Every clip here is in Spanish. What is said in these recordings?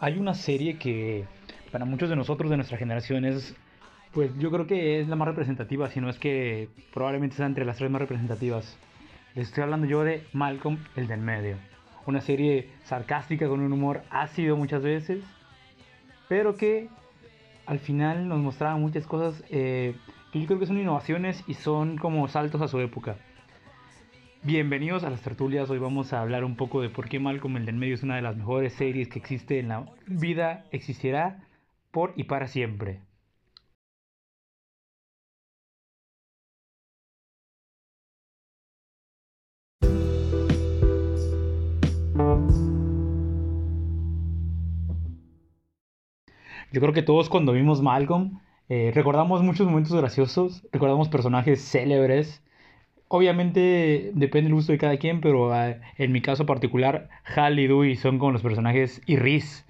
Hay una serie que para muchos de nosotros de nuestra generación es, pues yo creo que es la más representativa, si no es que probablemente sea entre las tres más representativas. Les estoy hablando yo de Malcolm, el del medio. Una serie sarcástica con un humor ácido muchas veces, pero que al final nos mostraba muchas cosas eh, que yo creo que son innovaciones y son como saltos a su época. Bienvenidos a las tertulias. Hoy vamos a hablar un poco de por qué Malcolm el del medio es una de las mejores series que existe en la vida. Existirá por y para siempre. Yo creo que todos cuando vimos Malcolm eh, recordamos muchos momentos graciosos, recordamos personajes célebres Obviamente depende del gusto de cada quien, pero ah, en mi caso particular, Hal y Dewey son como los personajes y Riz,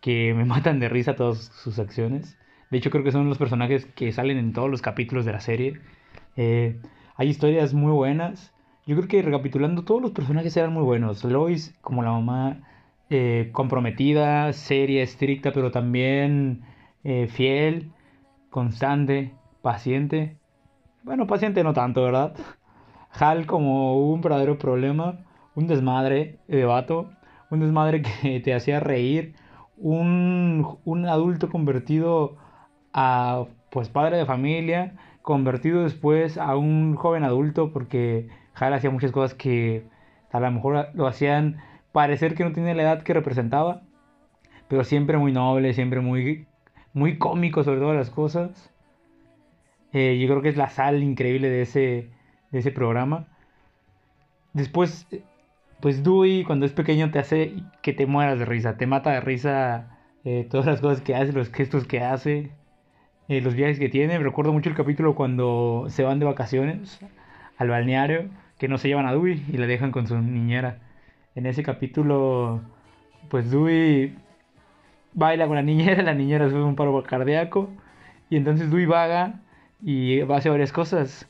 que me matan de risa todas sus acciones. De hecho, creo que son los personajes que salen en todos los capítulos de la serie. Eh, hay historias muy buenas. Yo creo que recapitulando, todos los personajes eran muy buenos. Lois, como la mamá, eh, comprometida, seria, estricta, pero también eh, fiel, constante, paciente. Bueno, paciente no tanto, ¿verdad? Hal como un verdadero problema, un desmadre de vato, un desmadre que te hacía reír, un, un adulto convertido a pues padre de familia, convertido después a un joven adulto porque Hal hacía muchas cosas que a lo mejor lo hacían parecer que no tenía la edad que representaba, pero siempre muy noble, siempre muy, muy cómico sobre todas las cosas. Eh, yo creo que es la sal increíble de ese, de ese programa. Después, pues Dewey cuando es pequeño te hace que te mueras de risa, te mata de risa eh, todas las cosas que hace, los gestos que hace, eh, los viajes que tiene. recuerdo mucho el capítulo cuando se van de vacaciones al balneario, que no se llevan a Dewey y le dejan con su niñera. En ese capítulo, pues Dewey baila con la niñera, la niñera sube un paro cardíaco y entonces Dewey vaga y hacer varias cosas.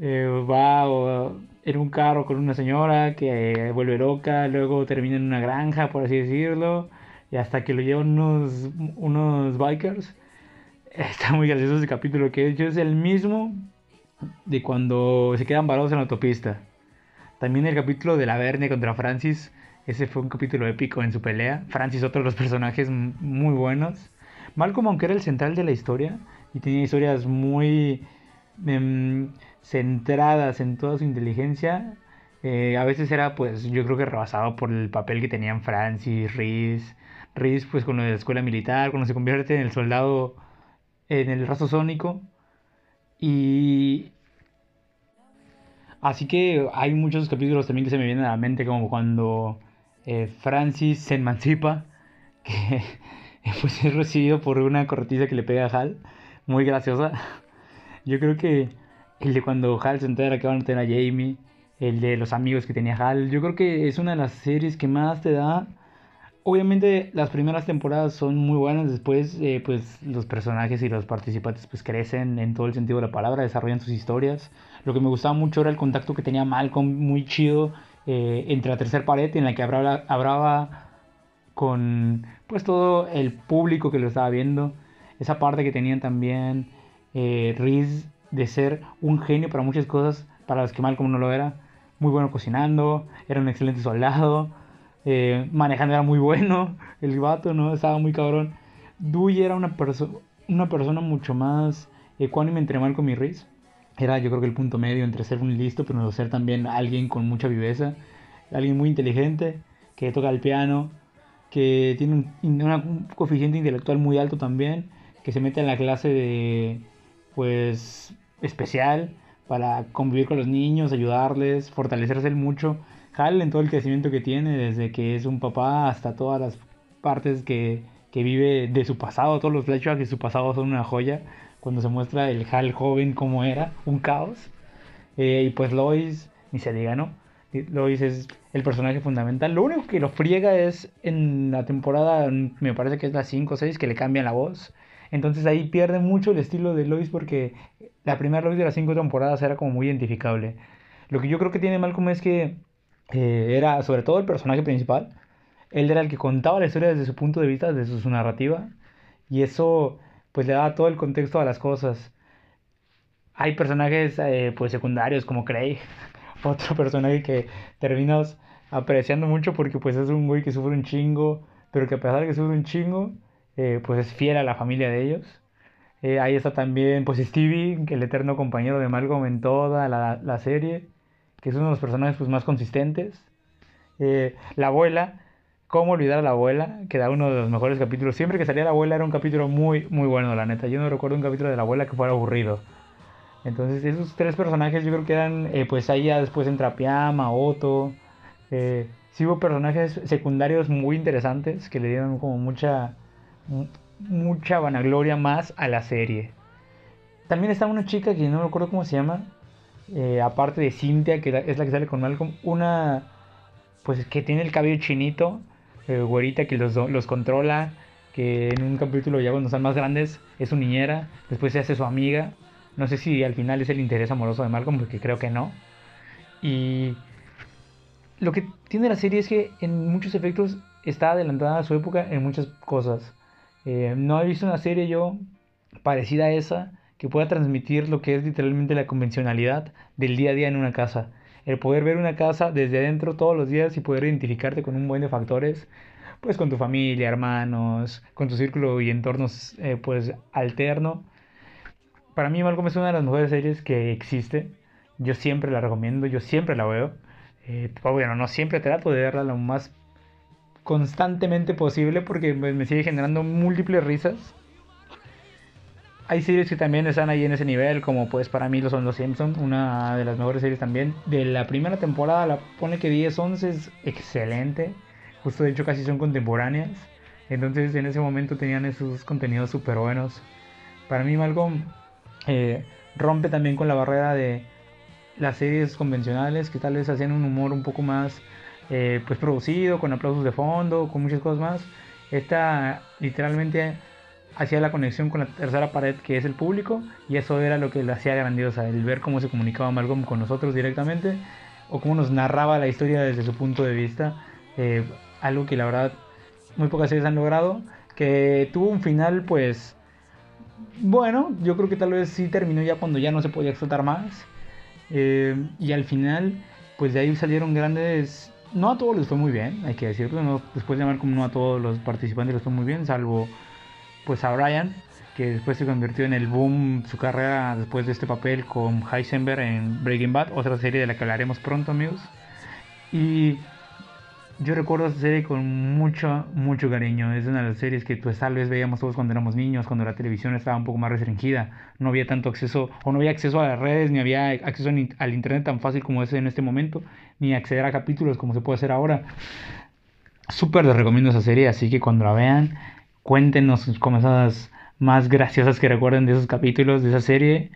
Eh, va en un carro con una señora que vuelve loca, luego termina en una granja, por así decirlo, y hasta que lo llevan unos, unos bikers. Está muy gracioso ese capítulo, que de hecho es el mismo de cuando se quedan varados en la autopista. También el capítulo de la Verne contra Francis, ese fue un capítulo épico en su pelea. Francis, otro de los personajes muy buenos. Malcolm, aunque era el central de la historia, y tenía historias muy em, centradas en toda su inteligencia. Eh, a veces era, pues, yo creo que rebasado por el papel que tenían Francis, Reese. Reese, pues, con la escuela militar, cuando se convierte en el soldado en el raso sónico. Y. Así que hay muchos capítulos también que se me vienen a la mente, como cuando eh, Francis se emancipa, que pues es recibido por una corretiza que le pega a Hal muy graciosa. Yo creo que el de cuando Hal se entera que van a tener a Jamie, el de los amigos que tenía Hal, yo creo que es una de las series que más te da. Obviamente las primeras temporadas son muy buenas, después eh, pues los personajes y los participantes pues crecen en todo el sentido de la palabra, desarrollan sus historias. Lo que me gustaba mucho era el contacto que tenía Malcolm, muy chido, eh, entre la tercera pared en la que hablaba, hablaba con pues todo el público que lo estaba viendo esa parte que tenían también eh, Riz de ser un genio para muchas cosas, para las que Malcolm no lo era. Muy bueno cocinando, era un excelente soldado, eh, manejando era muy bueno, el vato, ¿no? Estaba muy cabrón. Dewey era una, una persona mucho más ecuánime entre Malcolm y Riz. Era yo creo que el punto medio entre ser un listo, pero ser también alguien con mucha viveza, alguien muy inteligente, que toca el piano, que tiene un, un coeficiente intelectual muy alto también que se mete en la clase de, pues, especial para convivir con los niños, ayudarles, fortalecerse mucho. Hal en todo el crecimiento que tiene, desde que es un papá hasta todas las partes que, que vive de su pasado, todos los flashbacks de su pasado son una joya. Cuando se muestra el Hal joven como era, un caos. Eh, y pues Lois, ni se diga, ¿no? Lois es el personaje fundamental. Lo único que lo friega es en la temporada, me parece que es la 5 o 6, que le cambian la voz. Entonces ahí pierde mucho el estilo de Lois porque la primera Lois de las cinco temporadas era como muy identificable. Lo que yo creo que tiene Malcolm es que eh, era sobre todo el personaje principal, él era el que contaba la historia desde su punto de vista, desde su narrativa, y eso pues le daba todo el contexto a las cosas. Hay personajes eh, pues secundarios como Craig, otro personaje que terminas apreciando mucho porque pues es un güey que sufre un chingo, pero que a pesar de que sufre un chingo, eh, pues es fiel a la familia de ellos. Eh, ahí está también pues Stevie, el eterno compañero de Malcolm en toda la, la serie, que es uno de los personajes pues, más consistentes. la abuela, ¿Cómo olvidar a la abuela? Que da uno de los mejores capítulos. Siempre que salía la abuela era un capítulo muy, muy bueno, la neta. Yo no recuerdo un capítulo de la abuela que fuera aburrido. Entonces, esos tres personajes yo creo que eran, eh, pues ahí ya después entra Piama, Otto. Eh, sí hubo personajes secundarios muy interesantes que le dieron como mucha, mucha vanagloria más a la serie. También está una chica que no recuerdo cómo se llama, eh, aparte de Cynthia, que es la que sale con Malcolm, una, pues que tiene el cabello chinito eh, güerita que los, los controla, que en un capítulo ya cuando están más grandes es su niñera, después se hace su amiga. No sé si al final es el interés amoroso de Malcolm, porque creo que no. Y lo que tiene la serie es que en muchos efectos está adelantada a su época en muchas cosas. Eh, no he visto una serie yo parecida a esa que pueda transmitir lo que es literalmente la convencionalidad del día a día en una casa el poder ver una casa desde adentro todos los días y poder identificarte con un buen de factores, pues con tu familia, hermanos, con tu círculo y entornos eh, pues alterno. Para mí Malcolm es una de las mejores series que existe. Yo siempre la recomiendo, yo siempre la veo. Eh, bueno, no siempre trato de verla lo más constantemente posible porque pues, me sigue generando múltiples risas hay series que también están ahí en ese nivel, como pues para mí lo son Los Simpsons, una de las mejores series también. De la primera temporada, la pone que 10, 11 es excelente. Justo de hecho casi son contemporáneas. Entonces en ese momento tenían esos contenidos súper buenos. Para mí Malcolm eh, rompe también con la barrera de las series convencionales que tal vez hacían un humor un poco más eh, pues producido, con aplausos de fondo, con muchas cosas más. Esta literalmente hacía la conexión con la tercera pared que es el público y eso era lo que le hacía grandiosa, el ver cómo se comunicaba Malcolm con nosotros directamente o cómo nos narraba la historia desde su punto de vista, eh, algo que la verdad muy pocas series han logrado, que tuvo un final pues bueno, yo creo que tal vez sí terminó ya cuando ya no se podía explotar más eh, y al final pues de ahí salieron grandes no a todos les fue muy bien, hay que decirlo, después de Malcolm no a todos los participantes les fue muy bien, salvo pues a Brian, que después se convirtió en el boom su carrera después de este papel con Heisenberg en Breaking Bad, otra serie de la que hablaremos pronto, amigos. Y yo recuerdo esta serie con mucho, mucho cariño. Es una de las series que pues tal vez veíamos todos cuando éramos niños, cuando la televisión estaba un poco más restringida. No había tanto acceso, o no había acceso a las redes, ni había acceso al internet tan fácil como es en este momento, ni acceder a capítulos como se puede hacer ahora. Súper les recomiendo esa serie, así que cuando la vean, Cuéntenos cosas más graciosas que recuerden de esos capítulos, de esa serie.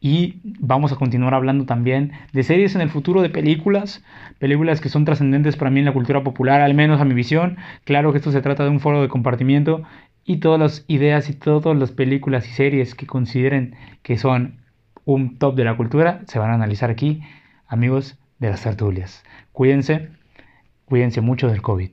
Y vamos a continuar hablando también de series en el futuro, de películas, películas que son trascendentes para mí en la cultura popular, al menos a mi visión. Claro que esto se trata de un foro de compartimiento y todas las ideas y todas las películas y series que consideren que son un top de la cultura se van a analizar aquí, amigos de las tertulias. Cuídense, cuídense mucho del COVID.